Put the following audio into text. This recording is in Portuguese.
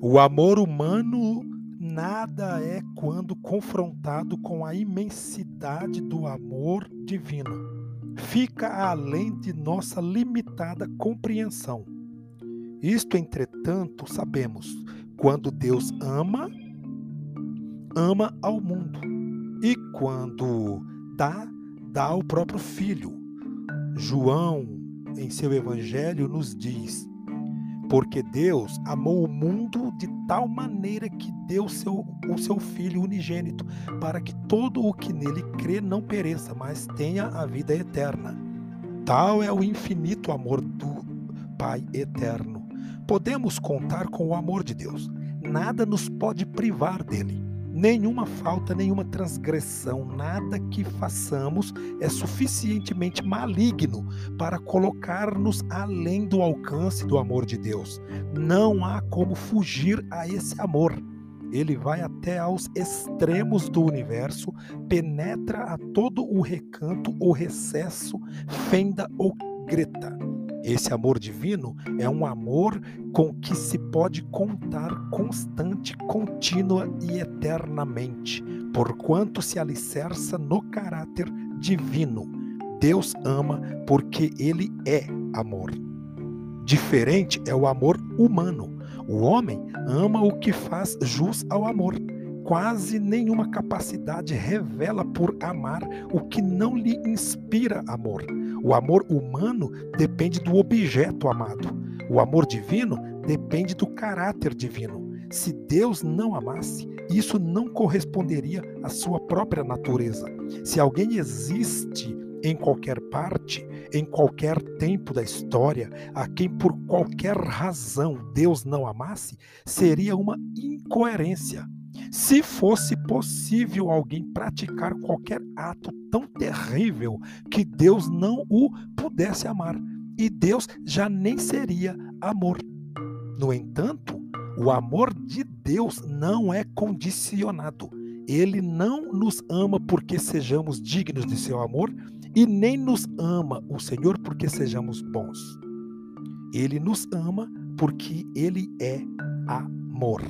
O amor humano nada é quando confrontado com a imensidade do amor divino. Fica além de nossa limitada compreensão. Isto, entretanto, sabemos: quando Deus ama, ama ao mundo. E quando dá, dá ao próprio Filho. João, em seu Evangelho, nos diz: porque Deus amou o mundo de tal maneira que deu seu, o seu Filho unigênito, para que todo o que nele crê não pereça, mas tenha a vida eterna. Tal é o infinito amor do Pai eterno. Podemos contar com o amor de Deus. Nada nos pode privar dele nenhuma falta, nenhuma transgressão, nada que façamos é suficientemente maligno para colocar-nos além do alcance do amor de Deus. Não há como fugir a esse amor. Ele vai até aos extremos do universo, penetra a todo o recanto ou recesso, fenda ou greta. Esse amor divino é um amor com que se pode contar constante, contínua e eternamente, porquanto se alicerça no caráter divino. Deus ama porque ele é amor. Diferente é o amor humano. O homem ama o que faz jus ao amor quase nenhuma capacidade revela por amar o que não lhe inspira amor. O amor humano depende do objeto amado. O amor divino depende do caráter divino. Se Deus não amasse, isso não corresponderia à sua própria natureza. Se alguém existe em qualquer parte, em qualquer tempo da história, a quem por qualquer razão Deus não amasse, seria uma incoerência. Se fosse possível alguém praticar qualquer ato tão terrível que Deus não o pudesse amar, e Deus já nem seria amor. No entanto, o amor de Deus não é condicionado. Ele não nos ama porque sejamos dignos de seu amor e nem nos ama o Senhor porque sejamos bons. Ele nos ama porque ele é amor.